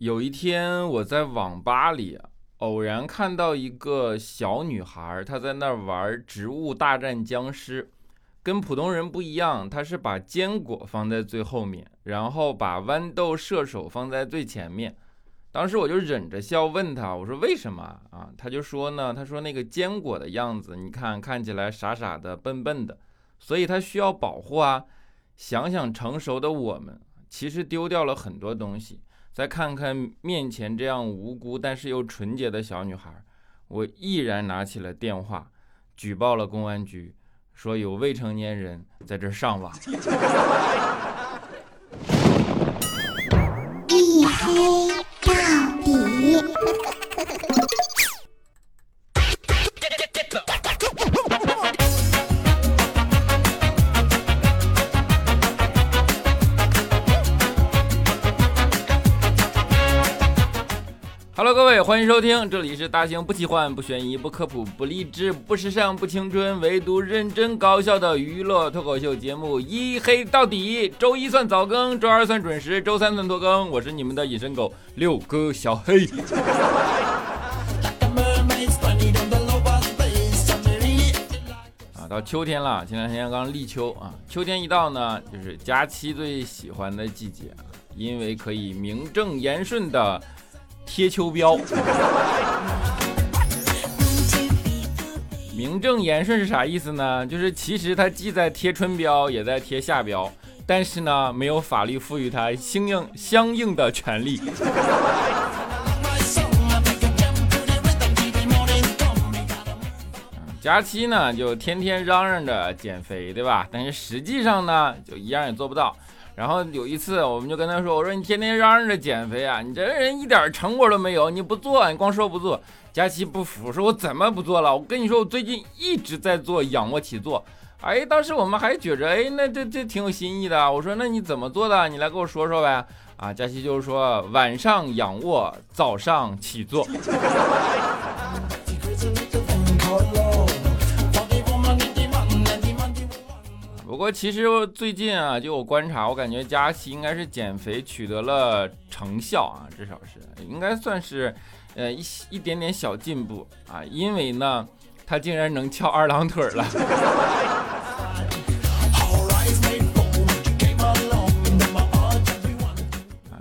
有一天，我在网吧里偶然看到一个小女孩，她在那儿玩《植物大战僵尸》，跟普通人不一样，她是把坚果放在最后面，然后把豌豆射手放在最前面。当时我就忍着笑问她，我说为什么啊？她就说呢，她说那个坚果的样子，你看看起来傻傻的、笨笨的，所以她需要保护啊。想想成熟的我们，其实丢掉了很多东西。再看看面前这样无辜但是又纯洁的小女孩，我毅然拿起了电话，举报了公安局，说有未成年人在这上网。Hello，各位，欢迎收听，这里是大型不奇幻、不悬疑、不科普、不励志、不时尚、不青春，唯独认真搞笑的娱乐脱口秀节目《一黑到底》。周一算早更，周二算准时，周三算拖更。我是你们的隐身狗六哥小黑。啊，到秋天了，前两天刚立秋啊。秋天一到呢，就是佳期最喜欢的季节，因为可以名正言顺的。贴秋膘，名正言顺是啥意思呢？就是其实他既在贴春膘，也在贴夏膘，但是呢，没有法律赋予他相应相应的权利。佳期呢，就天天嚷嚷着减肥，对吧？但是实际上呢，就一样也做不到。然后有一次，我们就跟他说：“我说你天天嚷嚷着减肥啊，你这人一点成果都没有，你不做，你光说不做。”佳琪不服，说：“我怎么不做了？我跟你说，我最近一直在做仰卧起坐。”哎，当时我们还觉着，哎，那这这挺有新意的。我说：“那你怎么做的？你来跟我说说呗。”啊，佳琪就是说晚上仰卧，早上起坐。不过其实最近啊，就我观察，我感觉佳琪应该是减肥取得了成效啊，至少是应该算是，呃一一点点小进步啊，因为呢，他竟然能翘二郎腿了。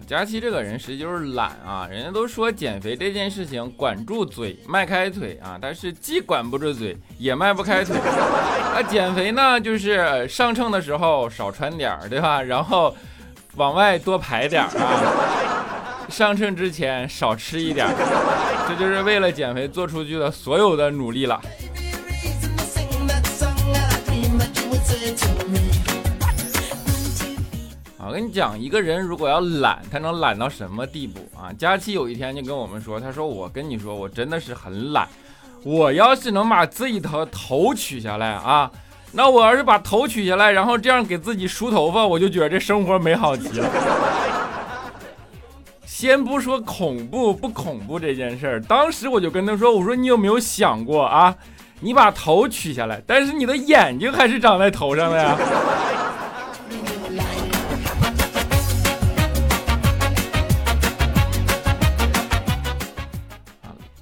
佳琪这个人实际就是懒啊，人家都说减肥这件事情管住嘴，迈开腿啊，但是既管不住嘴，也迈不开腿。啊，减肥呢，就是上秤的时候少穿点儿，对吧？然后往外多排点儿啊，上秤之前少吃一点儿，这就是为了减肥做出去的所有的努力了。我跟你讲，一个人如果要懒，他能懒到什么地步啊？佳期有一天就跟我们说，他说：“我跟你说，我真的是很懒。我要是能把自己的头取下来啊，那我要是把头取下来，然后这样给自己梳头发，我就觉得这生活美好极了。先不说恐怖不恐怖这件事儿，当时我就跟他说：我说你有没有想过啊？你把头取下来，但是你的眼睛还是长在头上的呀。”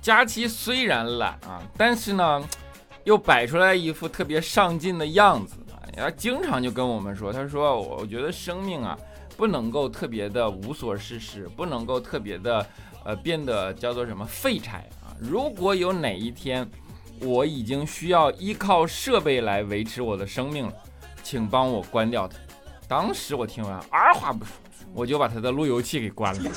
佳琪虽然懒啊，但是呢，又摆出来一副特别上进的样子。他经常就跟我们说，他说：“我觉得生命啊，不能够特别的无所事事，不能够特别的呃变得叫做什么废柴啊。如果有哪一天我已经需要依靠设备来维持我的生命了，请帮我关掉它。”当时我听完二话不说，我就把他的路由器给关了。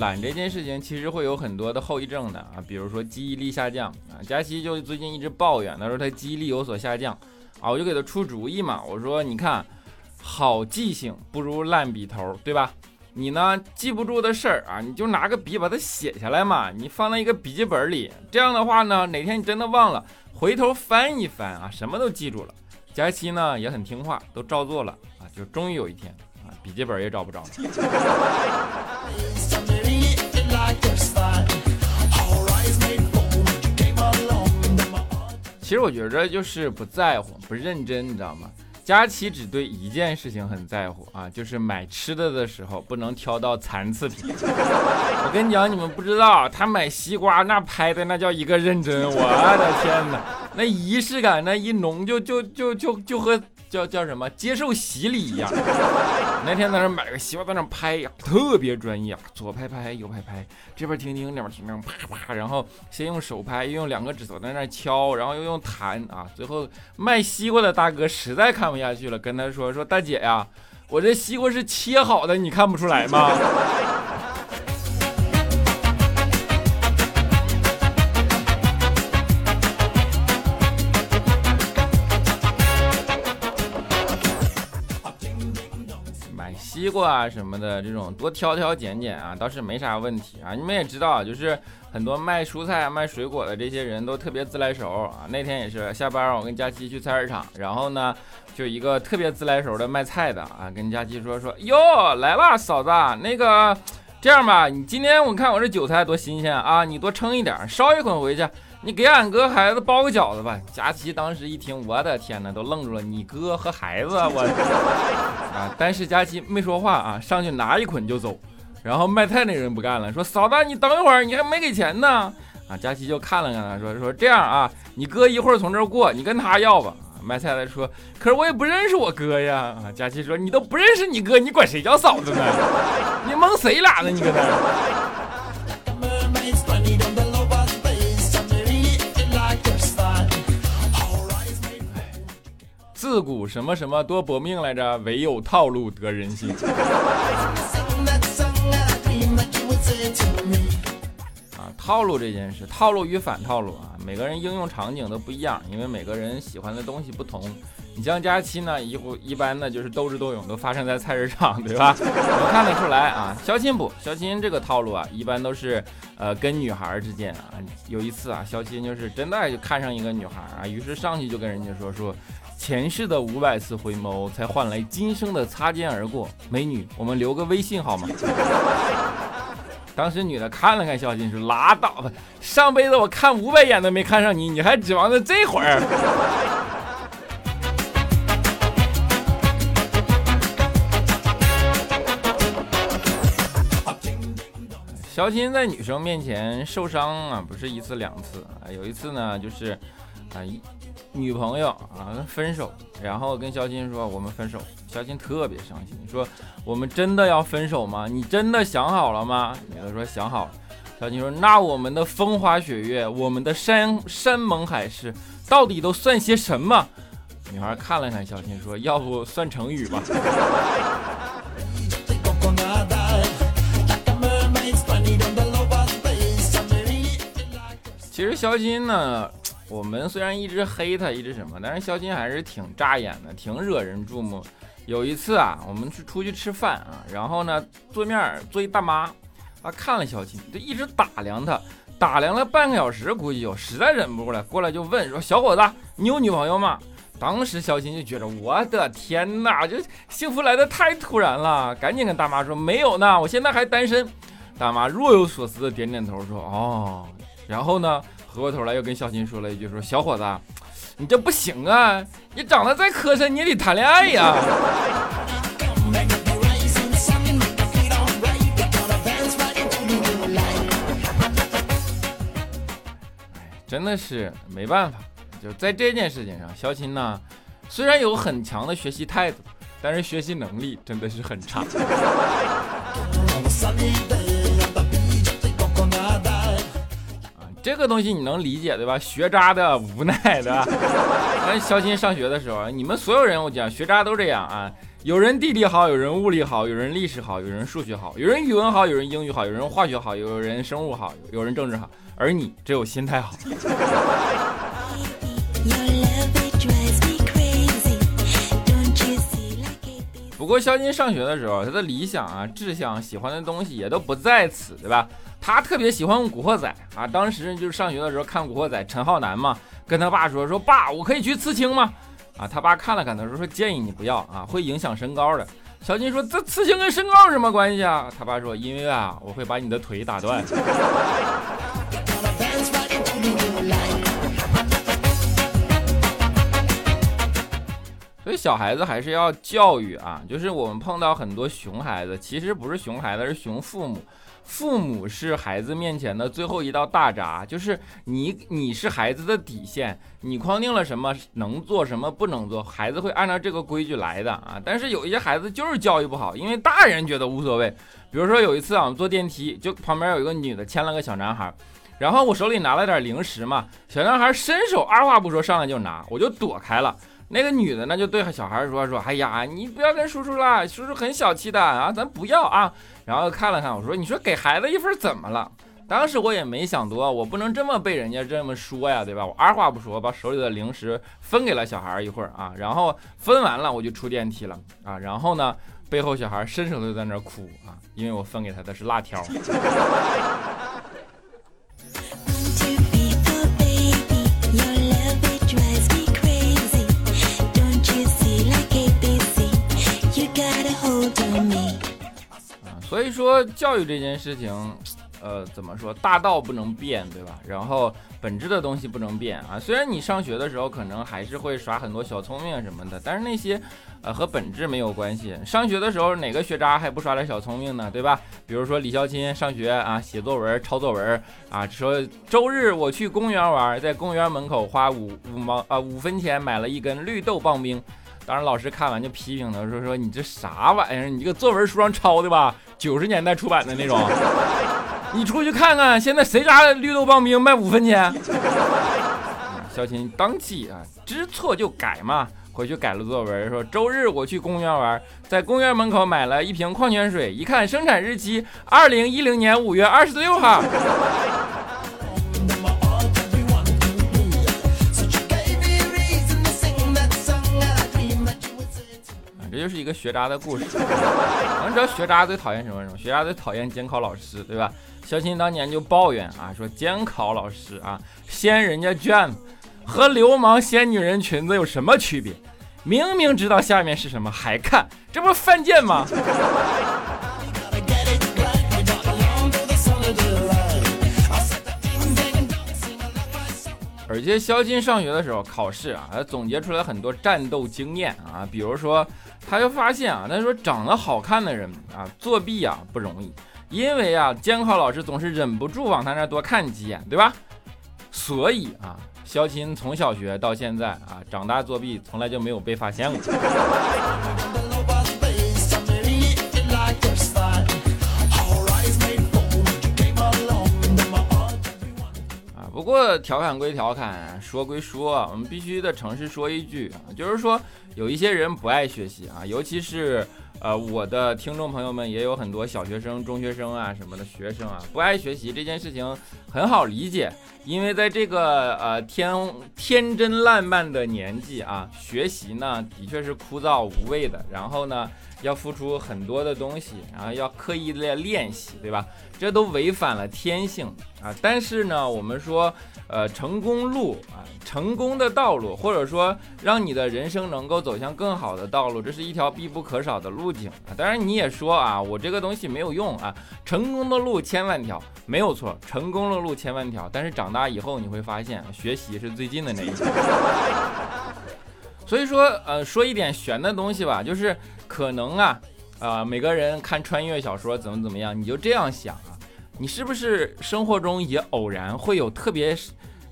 懒这件事情其实会有很多的后遗症的啊，比如说记忆力下降啊。佳琪就最近一直抱怨，他说他记忆力有所下降啊，我就给他出主意嘛，我说你看，好记性不如烂笔头，对吧？你呢记不住的事儿啊，你就拿个笔把它写下来嘛，你放在一个笔记本里，这样的话呢，哪天你真的忘了，回头翻一翻啊，什么都记住了。佳琪呢也很听话，都照做了啊，就终于有一天啊，笔记本也找不着了。其实我觉着就是不在乎，不认真，你知道吗？佳琪只对一件事情很在乎啊，就是买吃的的时候不能挑到残次品。我跟你讲，你们不知道，他买西瓜那拍的那叫一个认真，我的天哪，那仪式感那一浓，就就就就就和。叫叫什么？接受洗礼一样。那天在那买个西瓜，在那拍呀，特别专业，左拍拍，右拍拍，这边听听，那边听听，啪啪，然后先用手拍，又用两个指头在那敲，然后又用弹啊。最后卖西瓜的大哥实在看不下去了，跟他说说大姐呀，我这西瓜是切好的，你看不出来吗？西瓜啊什么的，这种多挑挑拣拣啊，倒是没啥问题啊。你们也知道，就是很多卖蔬菜、卖水果的这些人都特别自来熟啊。那天也是下班，我跟佳琪去菜市场，然后呢，就一个特别自来熟的卖菜的啊，跟佳琪说说，哟，来了，嫂子，那个这样吧，你今天我看我这韭菜多新鲜啊，你多称一点，捎一捆回去。你给俺哥孩子包个饺子吧。佳琪当时一听，我的天哪，都愣住了。你哥和孩子，我 啊！但是佳琪没说话啊，上去拿一捆就走。然后卖菜那人不干了，说嫂子，你等一会儿，你还没给钱呢。啊，佳琪就看了看他，说说这样啊，你哥一会儿从这儿过，你跟他要吧。卖菜的说，可是我也不认识我哥呀。啊，佳琪说，你都不认识你哥，你管谁叫嫂子呢？你蒙谁俩呢？你搁那。自古什么什么多薄命来着，唯有套路得人心。啊，套路这件事，套路与反套路啊，每个人应用场景都不一样，因为每个人喜欢的东西不同。你像佳期呢，一一般呢就是斗智斗勇，都发生在菜市场，对吧？能看得出来啊。肖钦不，肖钦这个套路啊，一般都是呃跟女孩之间啊。有一次啊，肖钦就是真的就看上一个女孩啊，于是上去就跟人家说说。前世的五百次回眸，才换来今生的擦肩而过。美女，我们留个微信好吗？当时女的看了看小金，说：“拉倒吧，上辈子我看五百眼都没看上你，你还指望着这会儿？” 小金在女生面前受伤啊，不是一次两次啊，有一次呢，就是啊一。女朋友啊，分手，然后跟肖金说我们分手，肖金特别伤心，说我们真的要分手吗？你真的想好了吗？女的说想好了。肖金说那我们的风花雪月，我们的山山盟海誓，到底都算些什么？女孩看了看肖金说要不算成语吧。其实肖金呢。我们虽然一直黑他，一直什么，但是肖金还是挺扎眼的，挺惹人注目。有一次啊，我们去出去吃饭啊，然后呢，对面坐一大妈，啊，看了肖金，就一直打量他，打量了半个小时，估计有，实在忍不过来，过来就问说：“小伙子，你有女朋友吗？”当时肖金就觉得，我的天哪，这幸福来的太突然了，赶紧跟大妈说：“没有呢，我现在还单身。”大妈若有所思的点点头说：“哦。”然后呢？回过头来又跟小新说了一句：“说小伙子，你这不行啊！你长得再磕碜，你也得谈恋爱呀。”真的是没办法，就在这件事情上，肖钦呢，虽然有很强的学习态度，但是学习能力真的是很差。这个东西你能理解对吧？学渣的无奈对吧？咱肖金上学的时候，你们所有人我讲学渣都这样啊。有人地理好，有人物理好，有人历史好，有人数学好，有人语文好，有人英语好，有人化学好，有人生物好，有人政治好，而你只有心态好。不过肖金上学的时候，他的理想啊、志向、喜欢的东西也都不在此，对吧？他特别喜欢《古惑仔》啊，当时就是上学的时候看《古惑仔》，陈浩南嘛，跟他爸说说爸，我可以去刺青吗？啊，他爸看了看他说说建议你不要啊，会影响身高的。小金说这刺青跟身高有什么关系啊？他爸说因为啊，我会把你的腿打断。所以小孩子还是要教育啊，就是我们碰到很多熊孩子，其实不是熊孩子，是熊父母。父母是孩子面前的最后一道大闸，就是你，你是孩子的底线，你框定了什么能做什么不能做，孩子会按照这个规矩来的啊。但是有一些孩子就是教育不好，因为大人觉得无所谓。比如说有一次啊，我们坐电梯，就旁边有一个女的牵了个小男孩，然后我手里拿了点零食嘛，小男孩伸手二话不说上来就拿，我就躲开了。那个女的呢，就对小孩说说：“哎呀，你不要跟叔叔了，叔叔很小气的啊，咱不要啊。”然后看了看我说：“你说给孩子一份怎么了？”当时我也没想多，我不能这么被人家这么说呀，对吧？我二话不说，把手里的零食分给了小孩一会儿啊，然后分完了我就出电梯了啊。然后呢，背后小孩伸手就在那哭啊，因为我分给他的是辣条。所以说教育这件事情，呃，怎么说大道不能变，对吧？然后本质的东西不能变啊。虽然你上学的时候可能还是会耍很多小聪明什么的，但是那些呃和本质没有关系。上学的时候哪个学渣还不耍点小聪明呢，对吧？比如说李孝钦上学啊，写作文抄作文啊，说周日我去公园玩，在公园门口花五五毛啊五分钱买了一根绿豆棒冰。当时老师看完就批评他，说说你这啥玩意儿？你这个作文书上抄的吧？九十年代出版的那种。你出去看看，现在谁家绿豆棒冰卖五分钱？小琴当即啊，知错就改嘛，回去改了作文，说周日我去公园玩，在公园门口买了一瓶矿泉水，一看生产日期二零一零年五月二十六号。就是一个学渣的故事。我们知道学渣最讨厌什么？什么？学渣最讨厌监考老师，对吧？小新当年就抱怨啊，说监考老师啊，掀人家卷子，和流氓掀女人裙子有什么区别？明明知道下面是什么还看，这不是犯贱吗？而且肖金上学的时候考试啊，他总结出来很多战斗经验啊，比如说，他就发现啊，他说长得好看的人啊，作弊啊不容易，因为啊，监考老师总是忍不住往他那多看几眼，对吧？所以啊，肖钦从小学到现在啊，长大作弊从来就没有被发现过。不过调侃归调侃，说归说，我们必须得诚实说一句，就是说有一些人不爱学习啊，尤其是呃我的听众朋友们也有很多小学生、中学生啊什么的学生啊，不爱学习这件事情很好理解，因为在这个呃天天真烂漫的年纪啊，学习呢的确是枯燥无味的，然后呢。要付出很多的东西，然后要刻意的练习，对吧？这都违反了天性啊！但是呢，我们说，呃，成功路啊，成功的道路，或者说让你的人生能够走向更好的道路，这是一条必不可少的路径啊！当然，你也说啊，我这个东西没有用啊，成功的路千万条，没有错，成功的路千万条。但是长大以后你会发现，学习是最近的那一条。所以说，呃，说一点玄的东西吧，就是可能啊，啊，每个人看穿越小说怎么怎么样，你就这样想啊，你是不是生活中也偶然会有特别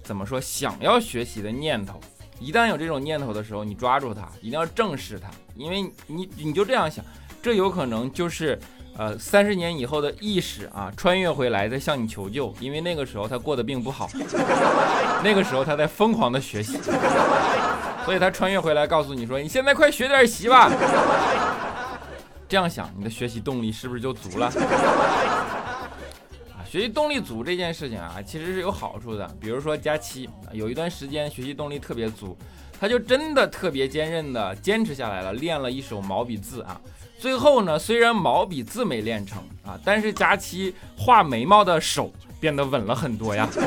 怎么说想要学习的念头？一旦有这种念头的时候，你抓住它，一定要正视它，因为你你就这样想，这有可能就是呃三十年以后的意识啊，穿越回来再向你求救，因为那个时候他过得并不好，那个时候他在疯狂的学习。所以他穿越回来告诉你说：“你现在快学点习吧。”这样想，你的学习动力是不是就足了？啊，学习动力足这件事情啊，其实是有好处的。比如说佳期有一段时间学习动力特别足，他就真的特别坚韧的坚持下来了，练了一手毛笔字啊。最后呢，虽然毛笔字没练成啊，但是佳期画眉毛的手变得稳了很多呀。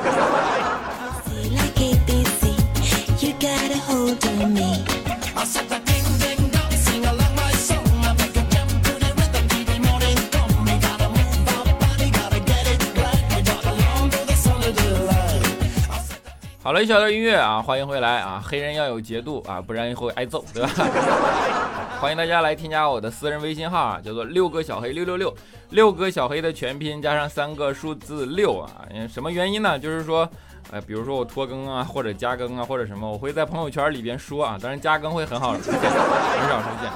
好好了，一小段音乐啊，欢迎回来啊！黑人要有节度啊，不然会挨揍，对吧？欢迎大家来添加我的私人微信号啊，叫做六个小黑六六六，六个小黑的全拼加上三个数字六啊。什么原因呢？就是说，呃，比如说我拖更啊，或者加更啊，或者什么，我会在朋友圈里边说啊，当然加更会很好出现，很少出现。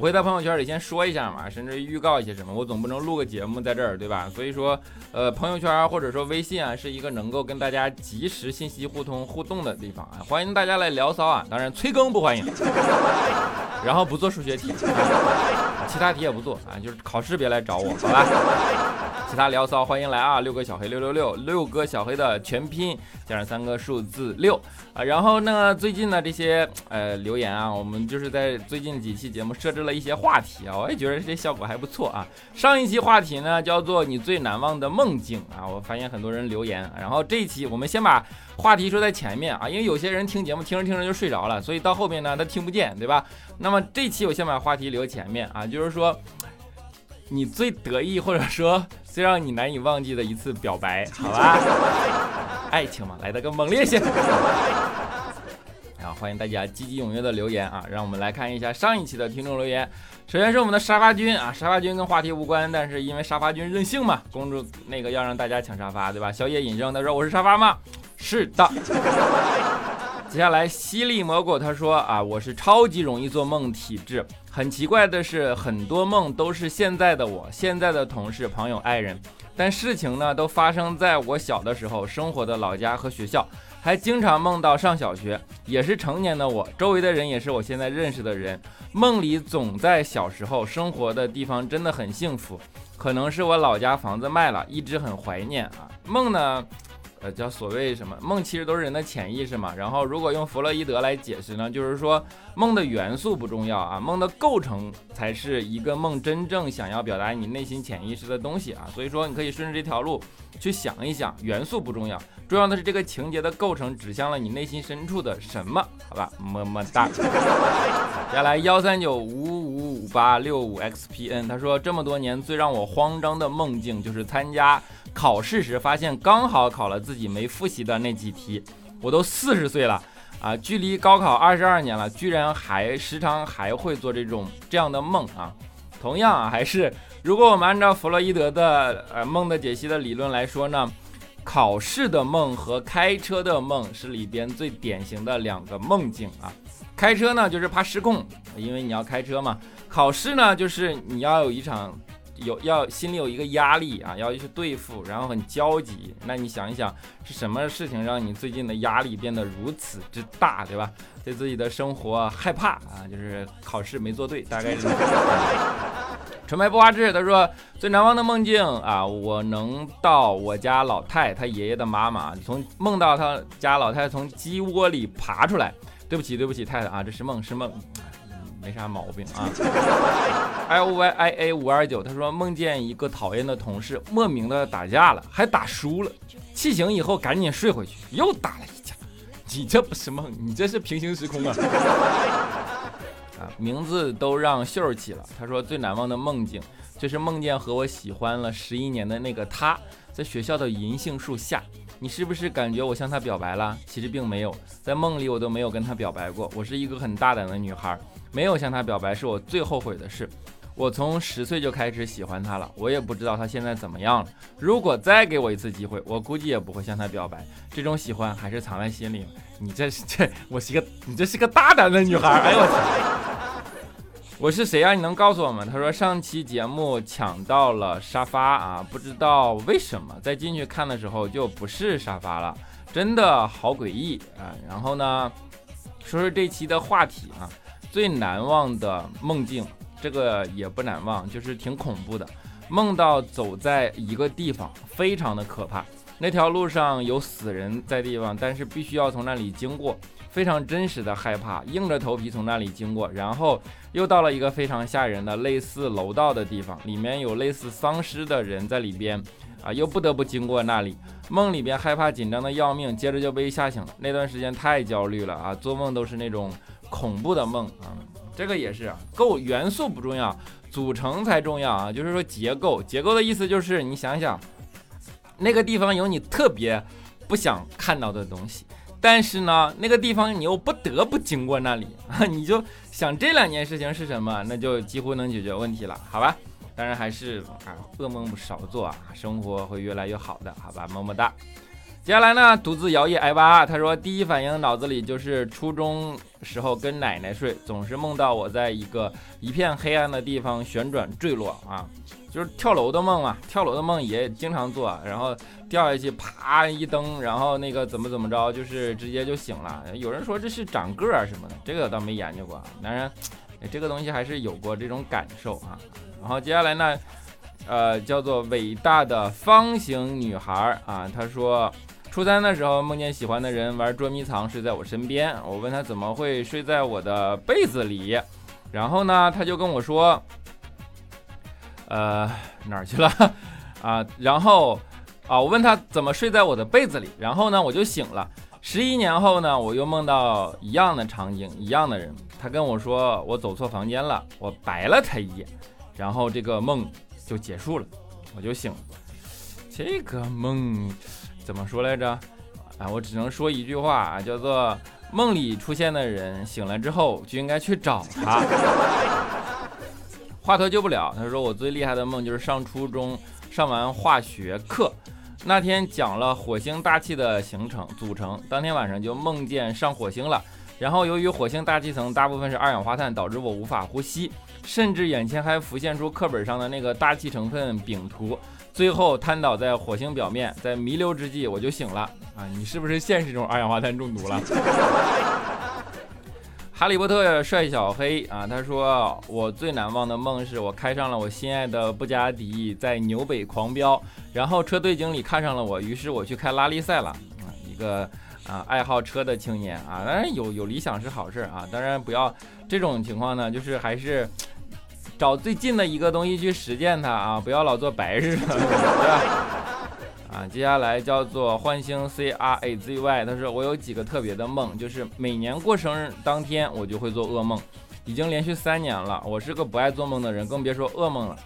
我会在朋友圈里先说一下嘛，甚至预告一些什么，我总不能录个节目在这儿，对吧？所以说，呃，朋友圈或者说微信啊，是一个能够跟大家及时信息互通互动的地方啊，欢迎大家来聊骚啊，当然催更不欢迎，然后不做数学题，其他题也不做啊，就是考试别来找我，好吧？其他聊骚欢迎来啊！六个小黑六六六，六个小黑的全拼加上三个数字六啊。然后呢，最近的这些呃留言啊，我们就是在最近几期节目设置了一些话题啊，我也觉得这效果还不错啊。上一期话题呢叫做你最难忘的梦境啊，我发现很多人留言。然后这一期我们先把话题说在前面啊，因为有些人听节目听着听着就睡着了，所以到后面呢他听不见，对吧？那么这期我先把话题留前面啊，就是说你最得意或者说。最让你难以忘记的一次表白，好吧？爱情嘛，来的更猛烈些。啊，欢迎大家积极踊跃的留言啊！让我们来看一下上一期的听众留言。首先是我们的沙发君啊，沙发君跟话题无关，但是因为沙发君任性嘛，公主那个要让大家抢沙发，对吧？小野隐生他说我是沙发吗？是的。接下来犀利蘑菇他说啊，我是超级容易做梦体质。很奇怪的是，很多梦都是现在的我、现在的同事、朋友、爱人，但事情呢都发生在我小的时候生活的老家和学校，还经常梦到上小学，也是成年的我，周围的人也是我现在认识的人，梦里总在小时候生活的地方真的很幸福，可能是我老家房子卖了，一直很怀念啊。梦呢？呃，叫所谓什么梦，其实都是人的潜意识嘛。然后，如果用弗洛伊德来解释呢，就是说梦的元素不重要啊，梦的构成才是一个梦真正想要表达你内心潜意识的东西啊。所以说，你可以顺着这条路去想一想，元素不重要，重要的是这个情节的构成指向了你内心深处的什么？好吧，么么哒。接下来幺三九五五五八六五 xpn，他说这么多年最让我慌张的梦境就是参加。考试时发现刚好考了自己没复习的那几题，我都四十岁了啊，距离高考二十二年了，居然还时常还会做这种这样的梦啊。同样啊，还是如果我们按照弗洛伊德的呃梦的解析的理论来说呢，考试的梦和开车的梦是里边最典型的两个梦境啊。开车呢就是怕失控，因为你要开车嘛；考试呢就是你要有一场。有要心里有一个压力啊，要去对付，然后很焦急。那你想一想，是什么事情让你最近的压力变得如此之大，对吧？对自己的生活害怕啊，就是考试没做对，大概是。纯白不花枝，他说最难忘的梦境啊，我能到我家老太他爷爷的妈妈，从梦到他家老太从鸡窝里爬出来。对不起，对不起，太太啊，这是梦，是梦。没啥毛病啊。i o y i a 五二九，他说梦见一个讨厌的同事莫名的打架了，还打输了，气醒以后赶紧睡回去，又打了一架。你这不是梦，你这是平行时空啊！啊，名字都让秀儿起了。他说最难忘的梦境就是梦见和我喜欢了十一年的那个他在学校的银杏树下。你是不是感觉我向他表白了？其实并没有，在梦里我都没有跟他表白过。我是一个很大胆的女孩。没有向他表白是我最后悔的事。我从十岁就开始喜欢他了，我也不知道他现在怎么样了。如果再给我一次机会，我估计也不会向他表白。这种喜欢还是藏在心里。你这是这，我是个你这是个大胆的女孩。哎呦我操！我是谁啊？你能告诉我吗？他说上期节目抢到了沙发啊，不知道为什么在进去看的时候就不是沙发了，真的好诡异啊。然后呢，说说这期的话题啊。最难忘的梦境，这个也不难忘，就是挺恐怖的。梦到走在一个地方，非常的可怕。那条路上有死人在地方，但是必须要从那里经过，非常真实的害怕，硬着头皮从那里经过。然后又到了一个非常吓人的类似楼道的地方，里面有类似丧尸的人在里边，啊，又不得不经过那里。梦里边害怕紧张的要命，接着就被吓醒了。那段时间太焦虑了啊，做梦都是那种。恐怖的梦啊，这个也是构元素不重要，组成才重要啊。就是说结构，结构的意思就是你想想，那个地方有你特别不想看到的东西，但是呢，那个地方你又不得不经过那里啊，你就想这两件事情是什么，那就几乎能解决问题了，好吧？当然还是啊，噩梦少做啊，生活会越来越好的，好吧？么么哒。接下来呢，独自摇曳挨巴，他说第一反应脑子里就是初中时候跟奶奶睡，总是梦到我在一个一片黑暗的地方旋转坠落啊，就是跳楼的梦啊，跳楼的梦也经常做，然后掉下去啪一蹬，然后那个怎么怎么着，就是直接就醒了。有人说这是长个儿什么的，这个倒没研究过，当然这个东西还是有过这种感受啊。然后接下来呢，呃，叫做伟大的方形女孩啊，她说。初三的时候，梦见喜欢的人玩捉迷藏睡在我身边。我问他怎么会睡在我的被子里，然后呢，他就跟我说：“呃，哪儿去了？啊，然后啊，我问他怎么睡在我的被子里，然后呢，我就醒了。十一年后呢，我又梦到一样的场景，一样的人。他跟我说我走错房间了，我白了他一眼，然后这个梦就结束了，我就醒了。这个梦。”怎么说来着？啊，我只能说一句话啊，叫做梦里出现的人醒了之后就应该去找他。华佗救不了。他说我最厉害的梦就是上初中上完化学课那天讲了火星大气的形成组成，当天晚上就梦见上火星了。然后由于火星大气层大部分是二氧化碳，导致我无法呼吸，甚至眼前还浮现出课本上的那个大气成分饼图。最后瘫倒在火星表面，在弥留之际我就醒了啊！你是不是现实中二氧化碳中毒了？哈利波特帅小黑啊，他说我最难忘的梦是我开上了我心爱的布加迪在纽北狂飙，然后车队经理看上了我，于是我去开拉力赛了啊！一个啊爱好车的青年啊，当然有有理想是好事啊，当然不要这种情况呢，就是还是。找最近的一个东西去实践它啊，不要老做白日，对吧？啊，接下来叫做幻星 C R A Z Y，他说我有几个特别的梦，就是每年过生日当天我就会做噩梦，已经连续三年了。我是个不爱做梦的人，更别说噩梦了。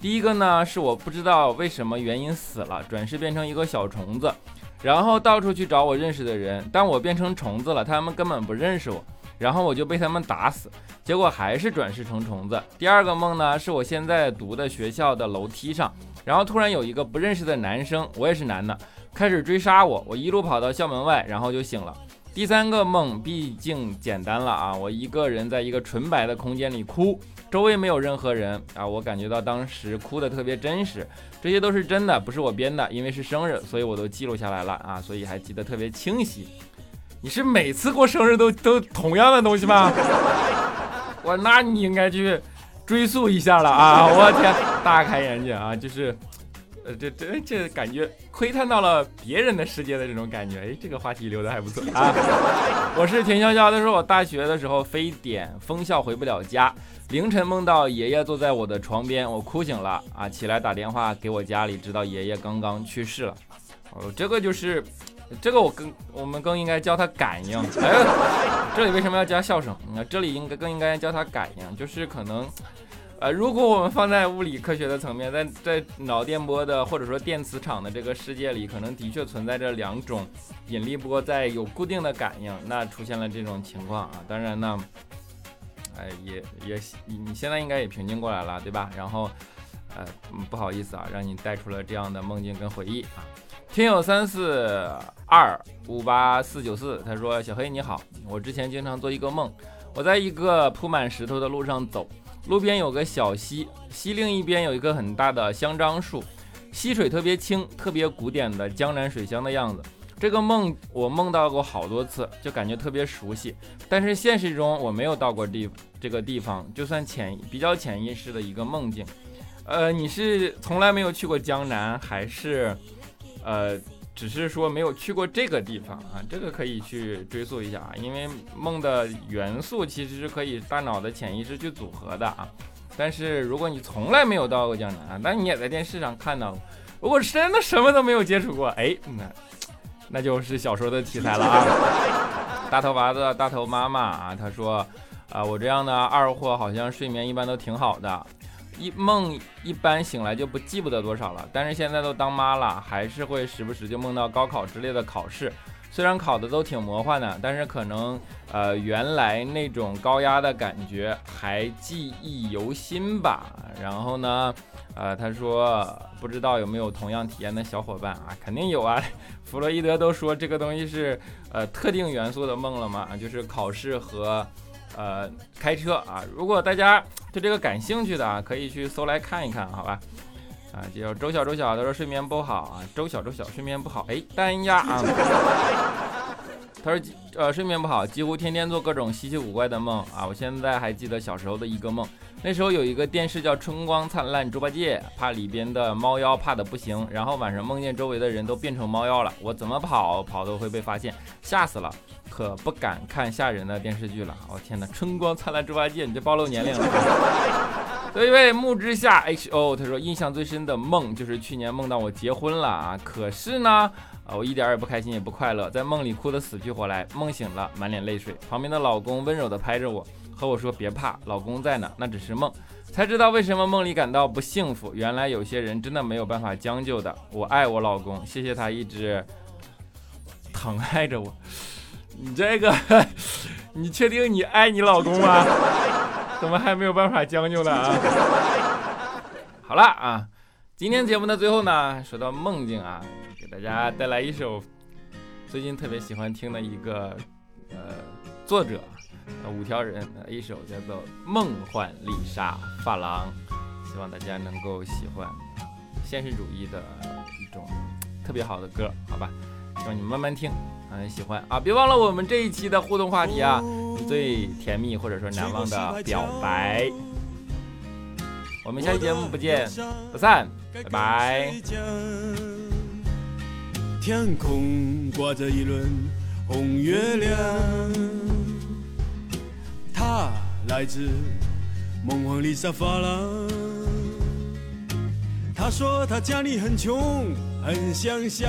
第一个呢是我不知道为什么原因死了，转世变成一个小虫子，然后到处去找我认识的人，但我变成虫子了，他们根本不认识我。然后我就被他们打死，结果还是转世成虫子。第二个梦呢，是我现在读的学校的楼梯上，然后突然有一个不认识的男生，我也是男的，开始追杀我，我一路跑到校门外，然后就醒了。第三个梦毕竟简单了啊，我一个人在一个纯白的空间里哭，周围没有任何人啊，我感觉到当时哭的特别真实，这些都是真的，不是我编的，因为是生日，所以我都记录下来了啊，所以还记得特别清晰。你是每次过生日都 都同样的东西吗？我那你应该去追溯一下了啊！我天，大开眼界啊！就是，呃，这这这感觉窥探到了别人的世界的这种感觉。哎，这个话题留的还不错啊！我是田潇潇，他说我大学的时候非典封校回不了家，凌晨梦到爷爷坐在我的床边，我哭醒了啊，起来打电话给我家里，知道爷爷刚刚去世了。哦，这个就是。这个我更我们更应该叫它感应。哎，这里为什么要加笑声？那这里应该更应该叫它感应，就是可能，呃，如果我们放在物理科学的层面，在在脑电波的或者说电磁场的这个世界里，可能的确存在着两种引力波在有固定的感应，那出现了这种情况啊。当然呢，哎，也也你现在应该也平静过来了，对吧？然后，呃，不好意思啊，让你带出了这样的梦境跟回忆啊。听友三四二五八四九四，他说：“小黑你好，我之前经常做一个梦，我在一个铺满石头的路上走，路边有个小溪，溪另一边有一棵很大的香樟树，溪水特别清，特别古典的江南水乡的样子。这个梦我梦到过好多次，就感觉特别熟悉。但是现实中我没有到过地这个地方，就算潜比较潜意识的一个梦境。呃，你是从来没有去过江南，还是？”呃，只是说没有去过这个地方啊，这个可以去追溯一下啊，因为梦的元素其实是可以大脑的潜意识去组合的啊。但是如果你从来没有到过江南，那你也在电视上看到过，如果真的什么都没有接触过，哎，那那就是小说的题材了啊。大头娃子大头妈妈啊，他说啊，我这样的二货好像睡眠一般都挺好的。一梦一般醒来就不记不得多少了，但是现在都当妈了，还是会时不时就梦到高考之类的考试，虽然考的都挺魔幻的，但是可能呃原来那种高压的感觉还记忆犹新吧。然后呢，呃他说不知道有没有同样体验的小伙伴啊？肯定有啊。弗洛伊德都说这个东西是呃特定元素的梦了嘛，就是考试和呃开车啊。如果大家对这个感兴趣的啊，可以去搜来看一看，好吧？啊，叫周小周小，他说睡眠不好啊。周小周小睡眠不好，哎，单压啊。他说呃睡眠不好，几乎天天做各种稀奇古怪的梦啊。我现在还记得小时候的一个梦，那时候有一个电视叫《春光灿烂猪八戒》，怕里边的猫妖怕的不行，然后晚上梦见周围的人都变成猫妖了，我怎么跑跑都会被发现，吓死了，可不敢看吓人的电视剧了。我天哪，《春光灿烂猪八戒》，你这暴露年龄了。有一位木之下 H O，他说印象最深的梦就是去年梦到我结婚了啊，可是呢，啊我一点也不开心也不快乐，在梦里哭得死去活来，梦醒了满脸泪水，旁边的老公温柔地拍着我，和我说别怕，老公在呢，那只是梦，才知道为什么梦里感到不幸福，原来有些人真的没有办法将就的，我爱我老公，谢谢他一直疼爱着我，你这个，你确定你爱你老公吗？怎么还没有办法将就呢啊？好了啊，今天节目的最后呢，说到梦境啊，给大家带来一首最近特别喜欢听的一个呃作者五条人的一首叫做《梦幻丽莎发廊》，希望大家能够喜欢现实主义的一种特别好的歌，好吧？希望你们慢慢听。很喜欢啊！别忘了我们这一期的互动话题啊，最甜蜜或者说难忘的表白。我们下期节目不见不散，拜拜。天空挂着一轮红月亮，它来自梦幻丽莎发廊。他说他家里很穷，很乡下。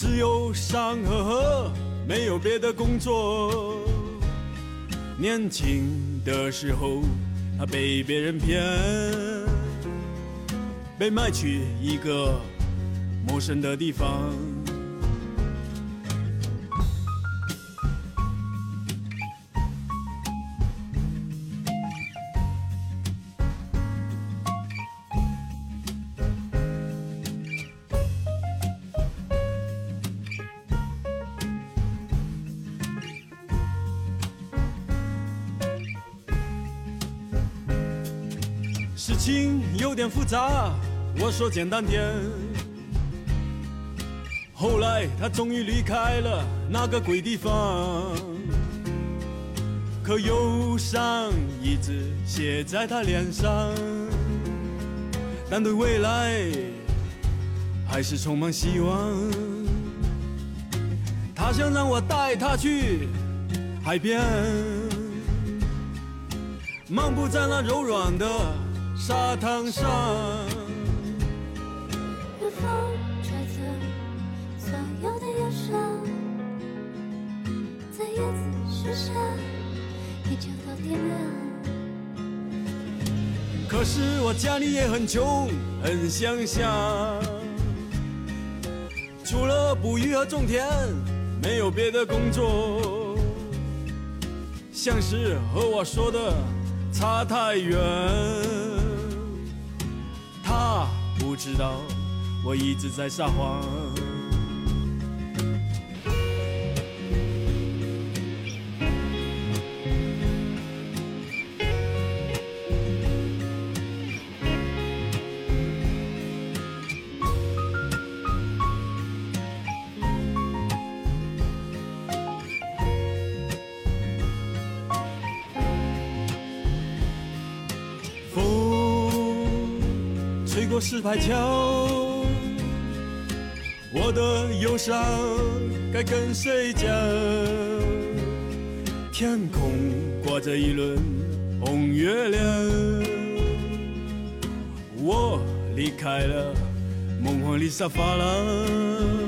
只有山和河，没有别的工作。年轻的时候，他被别人骗，被卖去一个陌生的地方。事情有点复杂，我说简单点。后来他终于离开了那个鬼地方，可忧伤一直写在他脸上，但对未来还是充满希望。他想让我带他去海边，漫步在那柔软的。沙滩上，有风吹走所有的忧伤，在叶子树下一直到天亮。可是我家里也很穷，很乡下，除了捕鱼和种田，没有别的工作，像是和我说的差太远。不知道，我一直在撒谎。石牌桥，我的忧伤该跟谁讲？天空挂着一轮红月亮，我离开了梦幻丽沙发了。